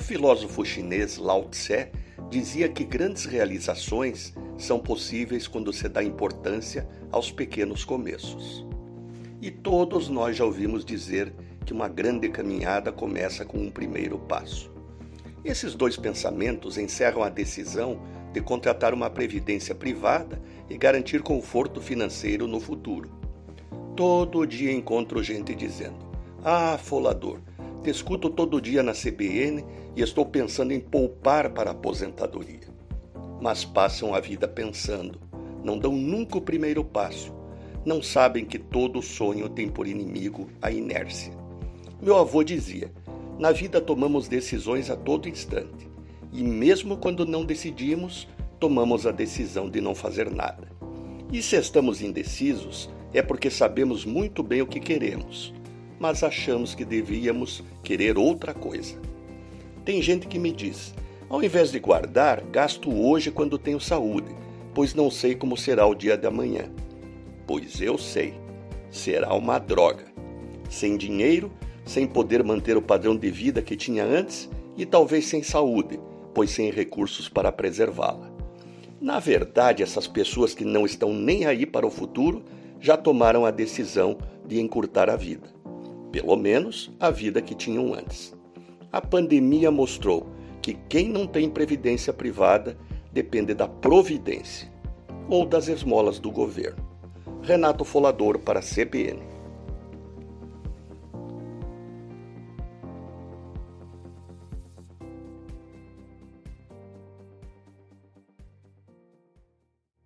filósofo chinês Lao Tse dizia que grandes realizações são possíveis quando se dá importância aos pequenos começos. E todos nós já ouvimos dizer que uma grande caminhada começa com um primeiro passo. Esses dois pensamentos encerram a decisão de contratar uma previdência privada e garantir conforto financeiro no futuro. Todo dia encontro gente dizendo: Ah, folador, te escuto todo dia na CBN e estou pensando em poupar para a aposentadoria. Mas passam a vida pensando, não dão nunca o primeiro passo. Não sabem que todo sonho tem por inimigo a inércia. Meu avô dizia: na vida tomamos decisões a todo instante, e mesmo quando não decidimos, tomamos a decisão de não fazer nada. E se estamos indecisos, é porque sabemos muito bem o que queremos, mas achamos que devíamos querer outra coisa. Tem gente que me diz: ao invés de guardar, gasto hoje quando tenho saúde, pois não sei como será o dia de amanhã. Pois eu sei, será uma droga. Sem dinheiro, sem poder manter o padrão de vida que tinha antes e talvez sem saúde, pois sem recursos para preservá-la. Na verdade, essas pessoas que não estão nem aí para o futuro já tomaram a decisão de encurtar a vida, pelo menos a vida que tinham antes. A pandemia mostrou que quem não tem previdência privada depende da providência ou das esmolas do governo. Renato Folador para a CBN.